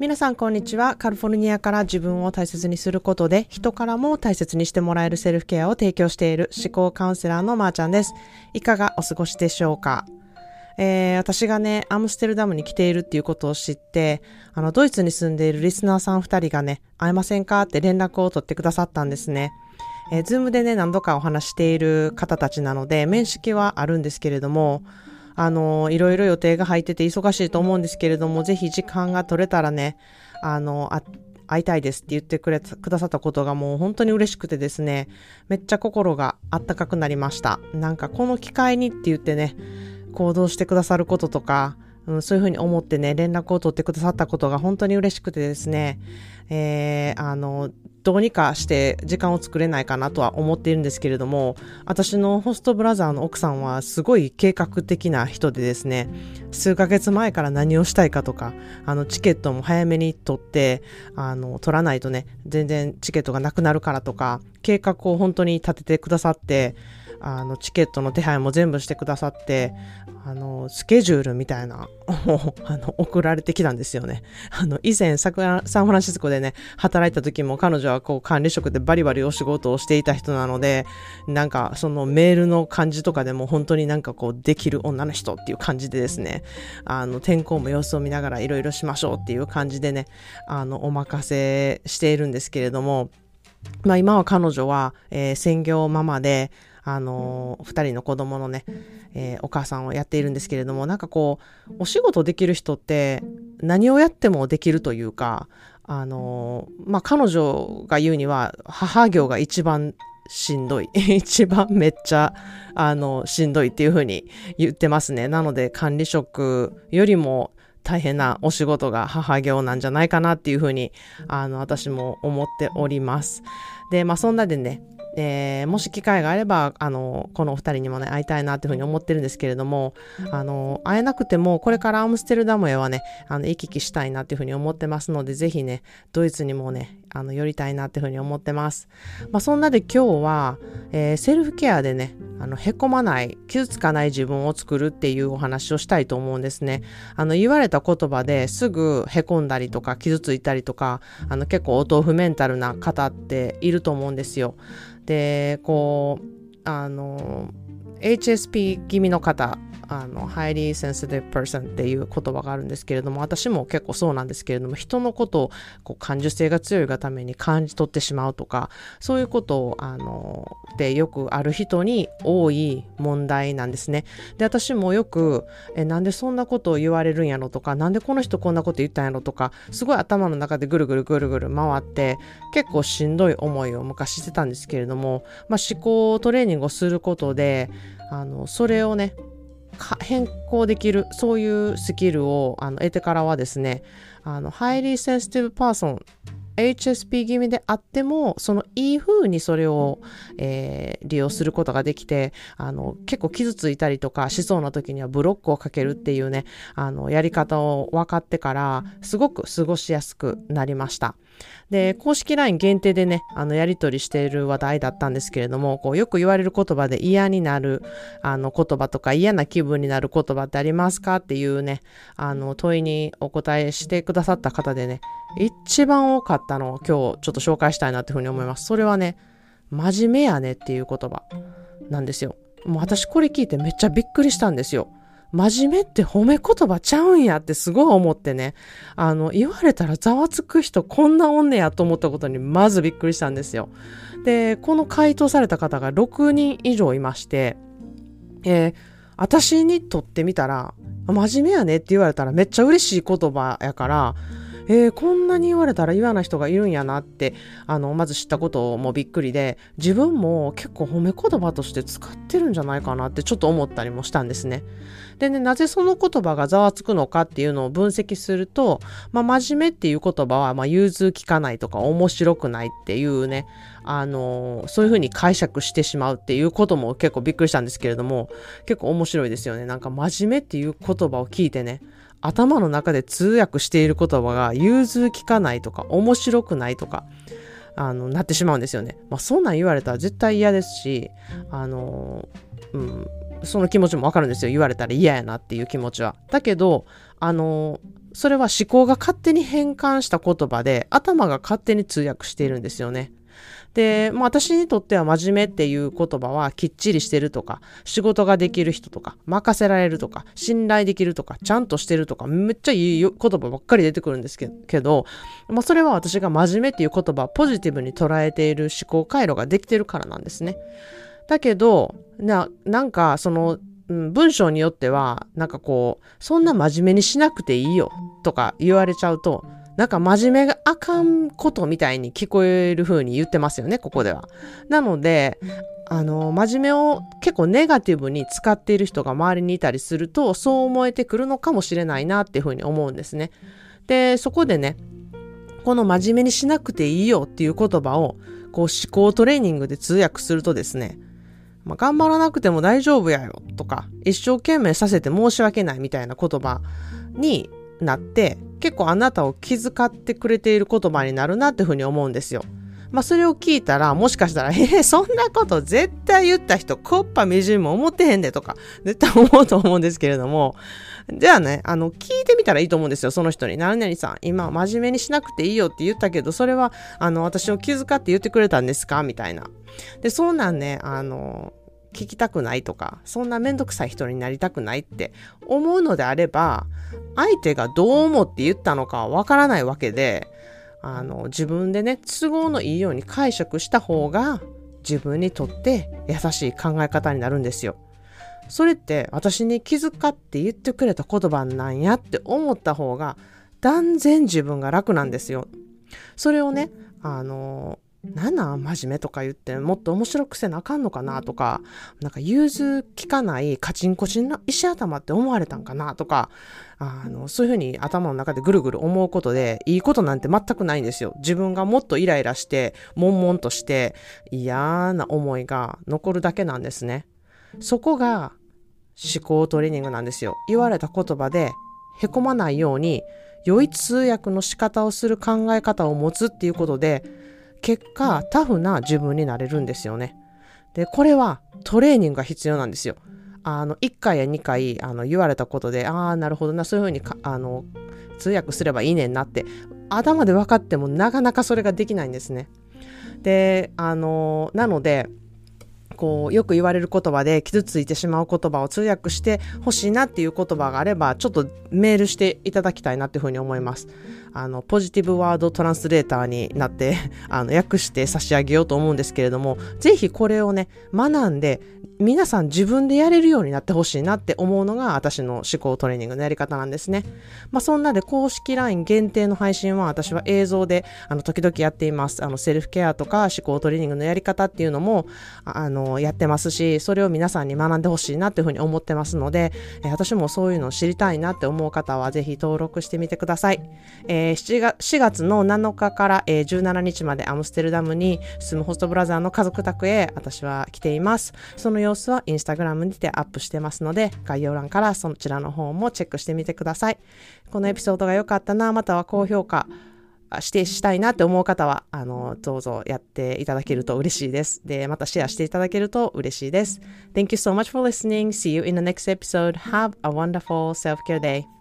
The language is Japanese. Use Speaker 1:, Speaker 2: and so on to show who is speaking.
Speaker 1: 皆さんこんにちは。カリフォルニアから自分を大切にすることで人からも大切にしてもらえるセルフケアを提供している思考カウンセラーのまーちゃんです。いかがお過ごしでしょうか？えー、私がね、アムステルダムに来ているっていうことを知って、あの、ドイツに住んでいるリスナーさん二人がね、会えませんかって連絡を取ってくださったんですね。えー、 Zoom でね、何度かお話している方たちなので、面識はあるんですけれども、あの、いろいろ予定が入ってて忙しいと思うんですけれども、ぜひ時間が取れたらね、あの、あ会いたいですって言ってくれくださったことがもう本当に嬉しくてですね、めっちゃ心があったかくなりました。なんかこの機会にって言ってね、行動してくださることとか、うん、そういうふうに思ってね、連絡を取ってくださったことが本当に嬉しくてですね、えー、あの、どうにかして時間を作れないかなとは思っているんですけれども、私のホストブラザーの奥さんはすごい計画的な人でですね、数ヶ月前から何をしたいかとか、あの、チケットも早めに取って、あの、取らないとね、全然チケットがなくなるからとか、計画を本当に立ててくださって、あの、チケットの手配も全部してくださって、あの、スケジュールみたいな、あの、送られてきたんですよね。あの、以前、サンフランシスコでね、働いた時も彼女はこう管理職でバリバリお仕事をしていた人なので、なんかそのメールの感じとかでも本当になんかこうできる女の人っていう感じでですね、あの、天候も様子を見ながらいろいろしましょうっていう感じでね、あの、お任せしているんですけれども、まあ今は彼女は、えー、専業ママで、あのー、二人の子供のね、えー、お母さんをやっているんですけれども、なんかこう、お仕事できる人って何をやってもできるというか、あのー、まあ、彼女が言うには、母業が一番しんどい。一番めっちゃ、あの、しんどいっていうふうに言ってますね。なので、管理職よりも大変なお仕事が母業なんじゃないかなっていうふうに、あの、私も思っております。で、まあ、そんなでね、えー、もし機会があれば、あの、このお二人にもね、会いたいなというふうに思ってるんですけれども、あの、会えなくても、これからアムステルダムへはね、あの、行き来したいなというふうに思ってますので、ぜひね、ドイツにもね、あの、寄りたいなというふうに思ってます。まあ、そんなで今日は、えー、セルフケアでね、あの、へこまない、傷つかない自分を作るっていうお話をしたいと思うんですね。あの、言われた言葉ですぐへこんだりとか、傷ついたりとか、あの、結構お豆腐メンタルな方っていると思うんですよ。で、こう、あの、HSP 気味の方あの、highly sensitive person っていう言葉があるんですけれども、私も結構そうなんですけれども、人のことをこう感受性が強いがために感じ取ってしまうとか、そういうことを、あの、でよくある人に多い問題なんですね。で、私もよく、え、なんでそんなことを言われるんやろとか、なんでこの人こんなこと言ったんやろとか、すごい頭の中でぐるぐるぐるぐる回って、結構しんどい思いを昔してたんですけれども、まあ、思考トレーニングをすることで、あの、それをね、変更できる、そういうスキルをあの得てからはですね、あの、 Highly Sensitive Person HSP 気味であっても、そのいい風にそれを、えー、利用することができて、あの、結構傷ついたりとかしそうな時にはブロックをかけるっていうね、あの、やり方を分かってから、すごく過ごしやすくなりました。で、公式 LINE 限定でね、あの、やり取りしている話題だったんですけれども、こう、よく言われる言葉で嫌になる、あの、言葉とか嫌な気分になる言葉ってありますかっていうね、あの、問いにお答えしてくださった方でね、一番多かったのを今日ちょっと紹介したいなっていうふうに思います。それはね、真面目やねっていう言葉なんですよ。もう私これ聞いてめっちゃびっくりしたんですよ。真面目って褒め言葉ちゃうんやってすごい思ってね、あの、言われたらざわつく人こんなおんねやと思ったことにまずびっくりしたんですよ。で、この回答された方が6人以上いまして、えー、私にとってみたら、真面目やねって言われたらめっちゃ嬉しい言葉やから、えー、こんなに言われたら嫌な人がいるんやなって、あの、まず知ったこともびっくりで、自分も結構褒め言葉として使ってるんじゃないかなってちょっと思ったりもしたんですね。でね、なぜその言葉がざわつくのかっていうのを分析すると、まあ、真面目っていう言葉は、まあ、融通きかないとか面白くないっていうね、あの、そういうふうに解釈してしまうっていうことも結構びっくりしたんですけれども、結構面白いですよね。なんか真面目っていう言葉を聞いてね、頭の中で通訳している言葉が融通きかないとか面白くないとか、あの、なってしまうんですよね。まあ、そんなん言われたら絶対嫌ですし、あの、うん、その気持ちもわかるんですよ。言われたら嫌やなっていう気持ちは。だけど、あの、それは思考が勝手に変換した言葉で、頭が勝手に通訳しているんですよね。で、まあ私にとっては真面目っていう言葉はきっちりしてるとか、仕事ができる人とか、任せられるとか、信頼できるとか、ちゃんとしてるとか、めっちゃいい言葉ばっかり出てくるんですけど、まあそれは私が真面目っていう言葉をポジティブに捉えている思考回路ができてるからなんですね。だけど、な、なんかその、文章によっては、なんかこう、そんな真面目にしなくていいよとか言われちゃうと、なんか真面目があかんことみたいに聞こえる風に言ってますよね、ここでは。なので、あの、真面目を結構ネガティブに使っている人が周りにいたりすると、そう思えてくるのかもしれないなっていう風に思うんですね。で、そこでね、この真面目にしなくていいよっていう言葉を、こう思考トレーニングで通訳するとですね、まあ、頑張らなくても大丈夫やよとか、一生懸命させて申し訳ないみたいな言葉になって、結構あなたを気遣ってくれている言葉になるなっていうふうに思うんですよ。まあそれを聞いたら、もしかしたら、えー、そんなこと絶対言った人、コッパみじんも思ってへんでとか、絶対思うと思うんですけれども、じゃあね、あの、聞いてみたらいいと思うんですよ、その人に。何々さん、今真面目にしなくていいよって言ったけど、それは、あの、私を気遣って言ってくれたんですか？みたいな。で、そうなんね、あの、聞きたくないとか、そんなめんどくさい人になりたくないって思うのであれば、相手がどう思って言ったのかはわからないわけで、あの、自分でね、都合のいいように解釈した方が、自分にとって優しい考え方になるんですよ。それって私に気遣って言ってくれた言葉なんやって思った方が断然自分が楽なんですよ。それをね、あの、なんなん真面目とか言ってもっと面白くせなあかんのかなとか、なんか融通きかないカチンコチンな石頭って思われたんかなとか、あの、そういうふうに頭の中でぐるぐる思うことで、いいことなんて全くないんですよ。自分がもっとイライラして、悶々として嫌な思いが残るだけなんですね。そこが思考トレーニングなんですよ。言われた言葉でへこまないように、良い通訳の仕方をする考え方を持つっていうことで、結果、タフな自分になれるんですよね。で、これはトレーニングが必要なんですよ。あの、1回や2回、あの、言われたことで、ああ、なるほどな、そういうふうにあの、通訳すればいいねんなって、頭で分かってもなかなかそれができないんですね。で、あの、なので、こう、よく言われる言葉で傷ついてしまう言葉を通訳してほしいなっていう言葉があれば、ちょっとメールしていただきたいなっていうふうに思います。あの、ポジティブワードトランスレーターになって、あの、訳して差し上げようと思うんですけれども、ぜひこれをね、学んで、皆さん自分でやれるようになってほしいなって思うのが私の思考トレーニングのやり方なんですね。まあそんなで公式 LINE 限定の配信は私は映像であの時々やっています。あのセルフケアとか思考トレーニングのやり方っていうのもあのやってますし、それを皆さんに学んでほしいなっていうふうに思ってますので、えー、私もそういうのを知りたいなって思う方はぜひ登録してみてください。えー、7, 月4月の7日から、えー、17日までアムステルダムに住むホストブラザーの家族宅へ私は来ています。その様子はインスタグラムにてアップしてますので、概要欄からそちらの方もチェックしてみてください。このエピソードが良かったな、または高評価、指定したいなって思う方は、あの、どうぞやっていただけると嬉しいです。で、またシェアしていただけると嬉しいです。Thank you so much for listening. See you in the next episode. Have a wonderful self-care day.